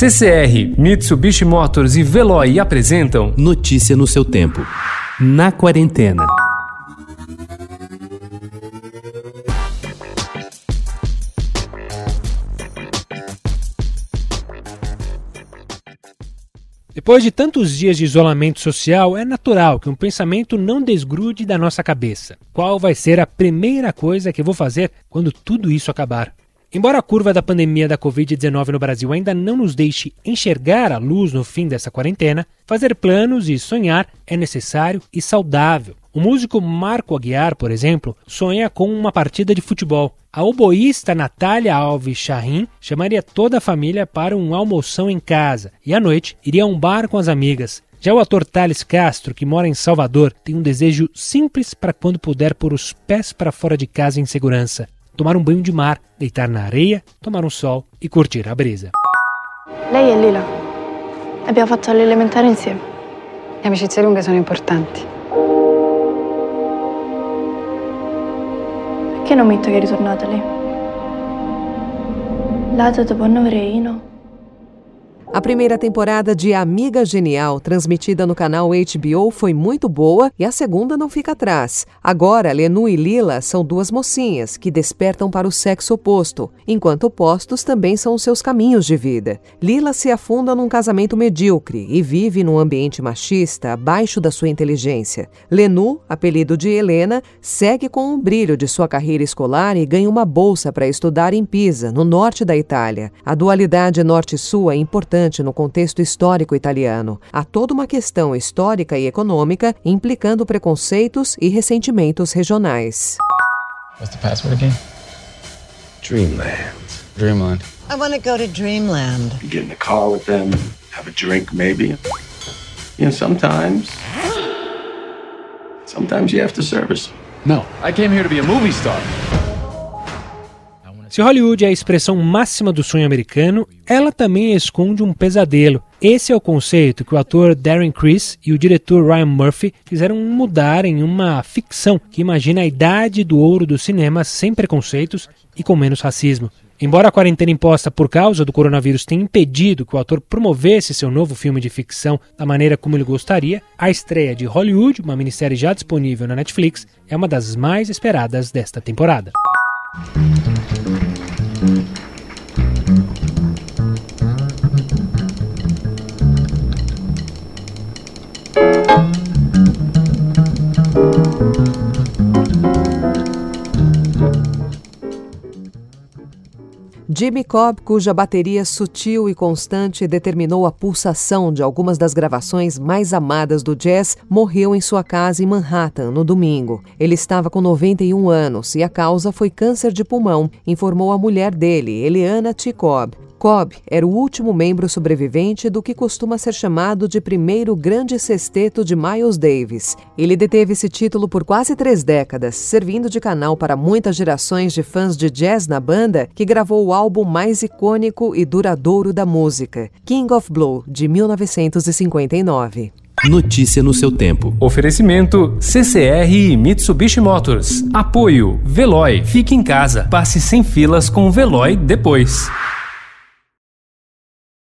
CCR, Mitsubishi Motors e Veloy apresentam Notícia no seu tempo. Na quarentena. Depois de tantos dias de isolamento social, é natural que um pensamento não desgrude da nossa cabeça. Qual vai ser a primeira coisa que vou fazer quando tudo isso acabar? Embora a curva da pandemia da Covid-19 no Brasil ainda não nos deixe enxergar a luz no fim dessa quarentena, fazer planos e sonhar é necessário e saudável. O músico Marco Aguiar, por exemplo, sonha com uma partida de futebol. A oboísta Natália Alves Charrin chamaria toda a família para um almoção em casa e à noite iria a um bar com as amigas. Já o ator Thales Castro, que mora em Salvador, tem um desejo simples para quando puder pôr os pés para fora de casa em segurança tomar um banho de mar, deitar na areia, tomar um sol e curtir a brisa. Lei e Lila. Abbiamo fatto l'elementare insieme. Le amicizie lunghe sono importanti. Perché non metto che è ritornata lì? Lato dopo no? A primeira temporada de Amiga Genial, transmitida no canal HBO, foi muito boa e a segunda não fica atrás. Agora, Lenu e Lila são duas mocinhas que despertam para o sexo oposto, enquanto opostos também são os seus caminhos de vida. Lila se afunda num casamento medíocre e vive num ambiente machista abaixo da sua inteligência. Lenu, apelido de Helena, segue com o brilho de sua carreira escolar e ganha uma bolsa para estudar em Pisa, no norte da Itália. A dualidade norte-sul é importante importante no contexto histórico italiano. Há toda uma questão histórica e econômica implicando preconceitos e ressentimentos regionais. What's the password again? Dreamland. Dreamland. I want to go to Dreamland. You get in the car with them, have a drink maybe. You know, sometimes sometimes you have to service. No, I came here to be a movie star. Se Hollywood é a expressão máxima do sonho americano, ela também esconde um pesadelo. Esse é o conceito que o ator Darren Criss e o diretor Ryan Murphy fizeram mudar em uma ficção que imagina a idade do ouro do cinema sem preconceitos e com menos racismo. Embora a quarentena imposta por causa do coronavírus tenha impedido que o ator promovesse seu novo filme de ficção da maneira como ele gostaria, a estreia de Hollywood, uma minissérie já disponível na Netflix, é uma das mais esperadas desta temporada. Mm-hmm. Jimmy Cobb, cuja bateria sutil e constante determinou a pulsação de algumas das gravações mais amadas do jazz, morreu em sua casa em Manhattan no domingo. Ele estava com 91 anos e a causa foi câncer de pulmão, informou a mulher dele, Eliana T. Cobb. Cobb era o último membro sobrevivente do que costuma ser chamado de primeiro grande sexteto de Miles Davis. Ele deteve esse título por quase três décadas, servindo de canal para muitas gerações de fãs de jazz na banda, que gravou o álbum mais icônico e duradouro da música, King of Blow, de 1959. Notícia no seu tempo. Oferecimento CCR e Mitsubishi Motors. Apoio Veloy. Fique em casa. Passe sem filas com o Veloy depois.